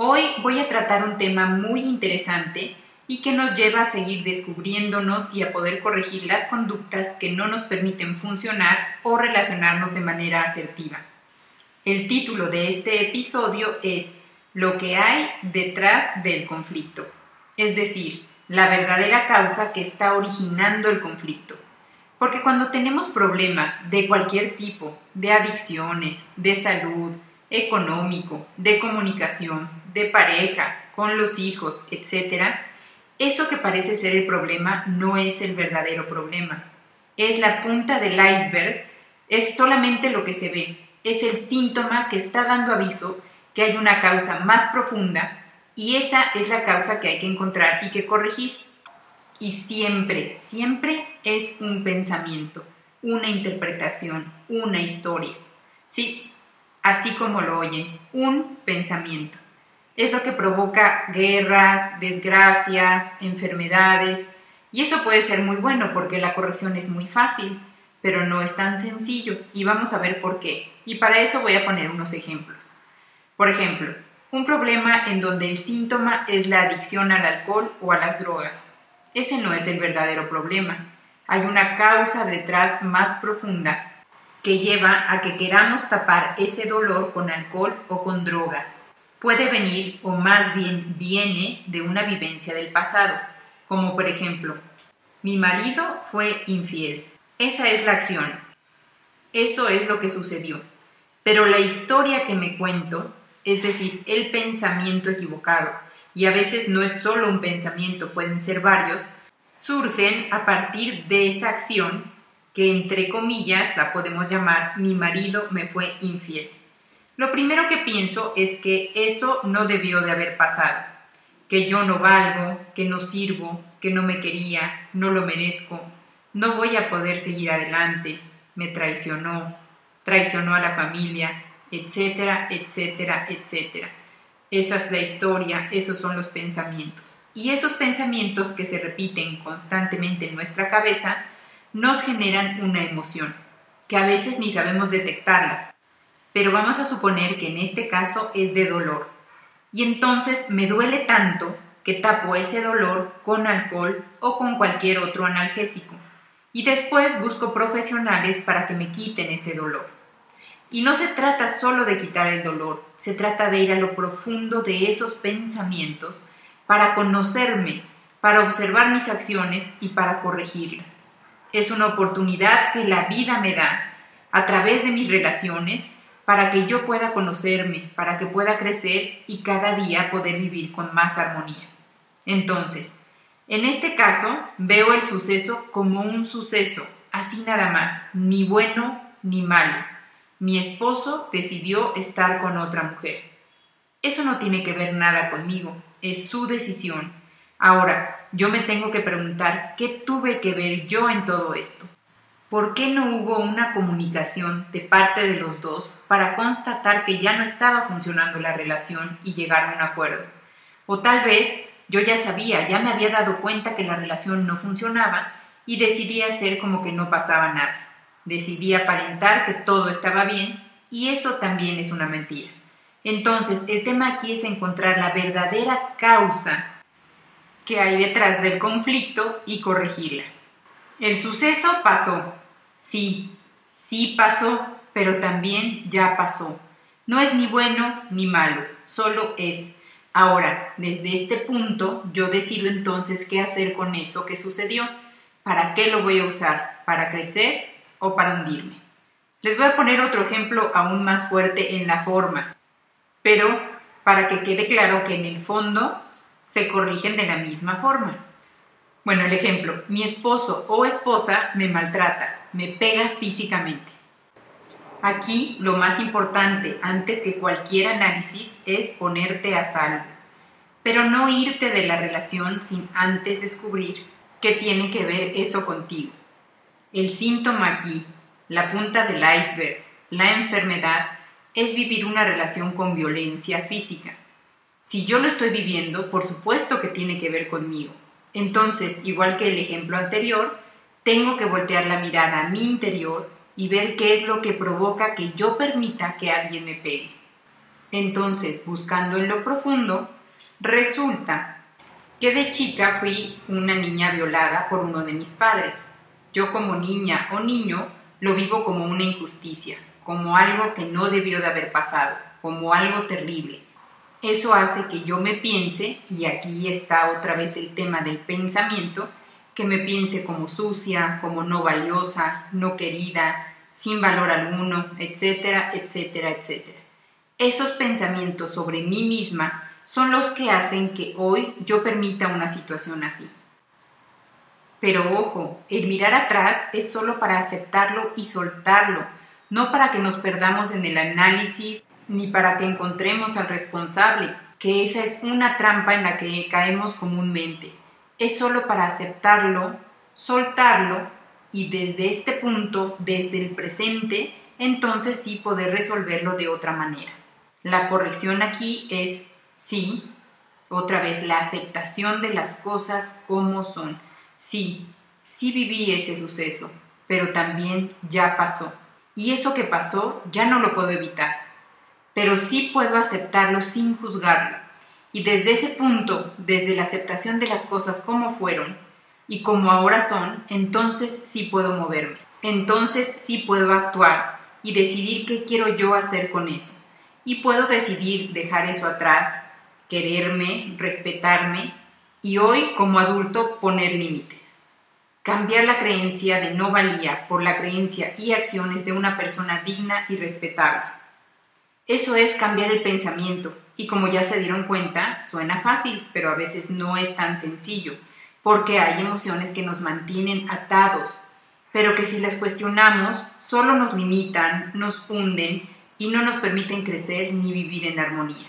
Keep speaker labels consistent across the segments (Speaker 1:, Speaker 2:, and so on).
Speaker 1: Hoy voy a tratar un tema muy interesante y que nos lleva a seguir descubriéndonos y a poder corregir las conductas que no nos permiten funcionar o relacionarnos de manera asertiva. El título de este episodio es Lo que hay detrás del conflicto, es decir, la verdadera causa que está originando el conflicto. Porque cuando tenemos problemas de cualquier tipo, de adicciones, de salud, económico, de comunicación, de pareja, con los hijos, etc., eso que parece ser el problema no es el verdadero problema. Es la punta del iceberg, es solamente lo que se ve, es el síntoma que está dando aviso que hay una causa más profunda y esa es la causa que hay que encontrar y que corregir. Y siempre, siempre es un pensamiento, una interpretación, una historia. Sí, así como lo oyen, un pensamiento. Es lo que provoca guerras, desgracias, enfermedades, y eso puede ser muy bueno porque la corrección es muy fácil, pero no es tan sencillo, y vamos a ver por qué. Y para eso voy a poner unos ejemplos. Por ejemplo, un problema en donde el síntoma es la adicción al alcohol o a las drogas. Ese no es el verdadero problema. Hay una causa detrás más profunda que lleva a que queramos tapar ese dolor con alcohol o con drogas. Puede venir, o más bien viene, de una vivencia del pasado, como por ejemplo, mi marido fue infiel. Esa es la acción. Eso es lo que sucedió. Pero la historia que me cuento, es decir, el pensamiento equivocado, y a veces no es solo un pensamiento, pueden ser varios, surgen a partir de esa acción que entre comillas la podemos llamar mi marido me fue infiel. Lo primero que pienso es que eso no debió de haber pasado, que yo no valgo, que no sirvo, que no me quería, no lo merezco, no voy a poder seguir adelante, me traicionó, traicionó a la familia, etcétera, etcétera, etcétera. Esa es la historia, esos son los pensamientos. Y esos pensamientos que se repiten constantemente en nuestra cabeza nos generan una emoción, que a veces ni sabemos detectarlas, pero vamos a suponer que en este caso es de dolor. Y entonces me duele tanto que tapo ese dolor con alcohol o con cualquier otro analgésico. Y después busco profesionales para que me quiten ese dolor. Y no se trata solo de quitar el dolor, se trata de ir a lo profundo de esos pensamientos para conocerme, para observar mis acciones y para corregirlas. Es una oportunidad que la vida me da a través de mis relaciones para que yo pueda conocerme, para que pueda crecer y cada día poder vivir con más armonía. Entonces, en este caso, veo el suceso como un suceso, así nada más, ni bueno ni malo. Mi esposo decidió estar con otra mujer. Eso no tiene que ver nada conmigo, es su decisión. Ahora, yo me tengo que preguntar qué tuve que ver yo en todo esto. ¿Por qué no hubo una comunicación de parte de los dos para constatar que ya no estaba funcionando la relación y llegar a un acuerdo? O tal vez yo ya sabía, ya me había dado cuenta que la relación no funcionaba y decidí hacer como que no pasaba nada. Decidí aparentar que todo estaba bien y eso también es una mentira. Entonces, el tema aquí es encontrar la verdadera causa que hay detrás del conflicto y corregirla. El suceso pasó. Sí, sí pasó, pero también ya pasó. No es ni bueno ni malo, solo es. Ahora, desde este punto, yo decido entonces qué hacer con eso que sucedió. ¿Para qué lo voy a usar? ¿Para crecer o para hundirme? Les voy a poner otro ejemplo aún más fuerte en la forma pero para que quede claro que en el fondo se corrigen de la misma forma. Bueno, el ejemplo, mi esposo o esposa me maltrata, me pega físicamente. Aquí lo más importante antes que cualquier análisis es ponerte a salvo. pero no irte de la relación sin antes descubrir qué tiene que ver eso contigo. El síntoma aquí, la punta del iceberg, la enfermedad, es vivir una relación con violencia física. Si yo lo estoy viviendo, por supuesto que tiene que ver conmigo. Entonces, igual que el ejemplo anterior, tengo que voltear la mirada a mi interior y ver qué es lo que provoca que yo permita que alguien me pegue. Entonces, buscando en lo profundo, resulta que de chica fui una niña violada por uno de mis padres. Yo como niña o niño lo vivo como una injusticia, como algo que no debió de haber pasado, como algo terrible. Eso hace que yo me piense, y aquí está otra vez el tema del pensamiento, que me piense como sucia, como no valiosa, no querida, sin valor alguno, etcétera, etcétera, etcétera. Esos pensamientos sobre mí misma son los que hacen que hoy yo permita una situación así. Pero ojo, el mirar atrás es solo para aceptarlo y soltarlo, no para que nos perdamos en el análisis ni para que encontremos al responsable, que esa es una trampa en la que caemos comúnmente. Es solo para aceptarlo, soltarlo y desde este punto, desde el presente, entonces sí poder resolverlo de otra manera. La corrección aquí es sí, otra vez la aceptación de las cosas como son. Sí, sí viví ese suceso, pero también ya pasó. Y eso que pasó ya no lo puedo evitar, pero sí puedo aceptarlo sin juzgarlo. Y desde ese punto, desde la aceptación de las cosas como fueron, y como ahora son, entonces sí puedo moverme. Entonces sí puedo actuar y decidir qué quiero yo hacer con eso. Y puedo decidir dejar eso atrás, quererme, respetarme y hoy como adulto poner límites. Cambiar la creencia de no valía por la creencia y acciones de una persona digna y respetable. Eso es cambiar el pensamiento y como ya se dieron cuenta, suena fácil, pero a veces no es tan sencillo porque hay emociones que nos mantienen atados, pero que si las cuestionamos solo nos limitan, nos hunden y no nos permiten crecer ni vivir en armonía.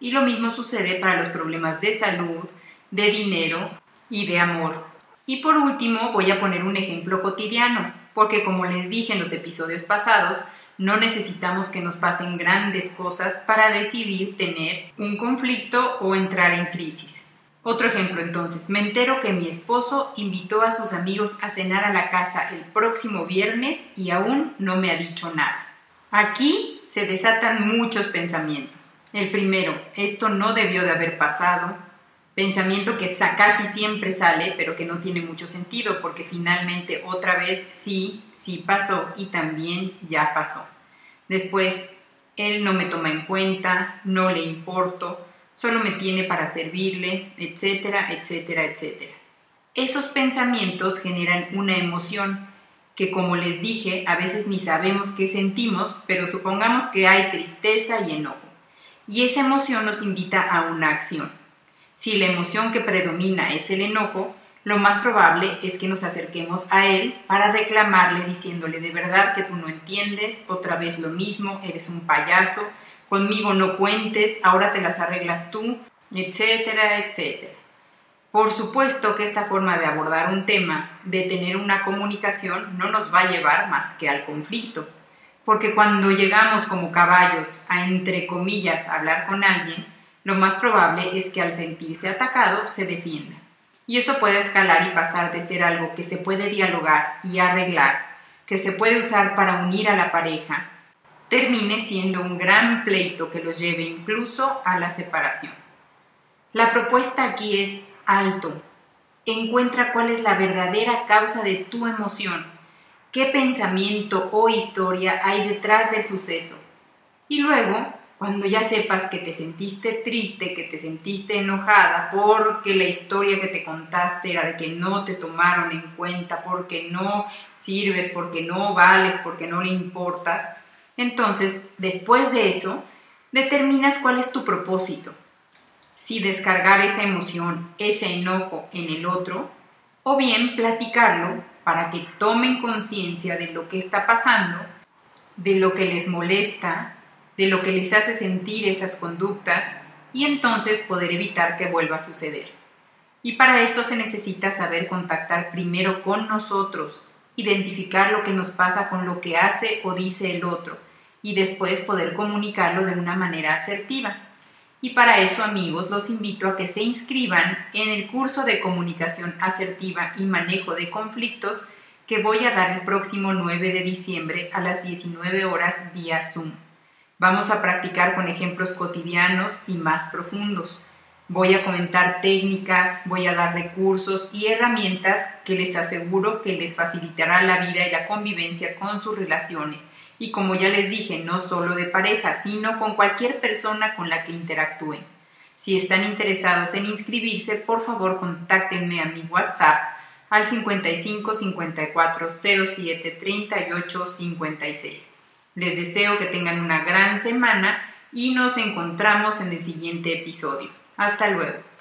Speaker 1: Y lo mismo sucede para los problemas de salud, de dinero y de amor. Y por último voy a poner un ejemplo cotidiano, porque como les dije en los episodios pasados, no necesitamos que nos pasen grandes cosas para decidir tener un conflicto o entrar en crisis. Otro ejemplo entonces, me entero que mi esposo invitó a sus amigos a cenar a la casa el próximo viernes y aún no me ha dicho nada. Aquí se desatan muchos pensamientos. El primero, esto no debió de haber pasado. Pensamiento que casi siempre sale, pero que no tiene mucho sentido, porque finalmente otra vez sí, sí pasó y también ya pasó. Después, él no me toma en cuenta, no le importo, solo me tiene para servirle, etcétera, etcétera, etcétera. Esos pensamientos generan una emoción que, como les dije, a veces ni sabemos qué sentimos, pero supongamos que hay tristeza y enojo. Y esa emoción nos invita a una acción. Si la emoción que predomina es el enojo, lo más probable es que nos acerquemos a él para reclamarle diciéndole de verdad que tú no entiendes, otra vez lo mismo, eres un payaso, conmigo no cuentes, ahora te las arreglas tú, etcétera, etcétera. Por supuesto que esta forma de abordar un tema, de tener una comunicación, no nos va a llevar más que al conflicto, porque cuando llegamos como caballos a, entre comillas, hablar con alguien, lo más probable es que al sentirse atacado se defienda. Y eso puede escalar y pasar de ser algo que se puede dialogar y arreglar, que se puede usar para unir a la pareja, termine siendo un gran pleito que los lleve incluso a la separación. La propuesta aquí es alto. Encuentra cuál es la verdadera causa de tu emoción, qué pensamiento o historia hay detrás del suceso. Y luego, cuando ya sepas que te sentiste triste, que te sentiste enojada porque la historia que te contaste era de que no te tomaron en cuenta, porque no sirves, porque no vales, porque no le importas, entonces, después de eso, determinas cuál es tu propósito. Si descargar esa emoción, ese enojo en el otro, o bien platicarlo para que tomen conciencia de lo que está pasando, de lo que les molesta, de lo que les hace sentir esas conductas, y entonces poder evitar que vuelva a suceder. Y para esto se necesita saber contactar primero con nosotros, identificar lo que nos pasa con lo que hace o dice el otro y después poder comunicarlo de una manera asertiva. Y para eso, amigos, los invito a que se inscriban en el curso de comunicación asertiva y manejo de conflictos que voy a dar el próximo 9 de diciembre a las 19 horas vía Zoom. Vamos a practicar con ejemplos cotidianos y más profundos. Voy a comentar técnicas, voy a dar recursos y herramientas que les aseguro que les facilitará la vida y la convivencia con sus relaciones. Y como ya les dije, no solo de pareja, sino con cualquier persona con la que interactúen. Si están interesados en inscribirse, por favor contáctenme a mi WhatsApp al 55 54 07 38 56. Les deseo que tengan una gran semana y nos encontramos en el siguiente episodio. Hasta luego.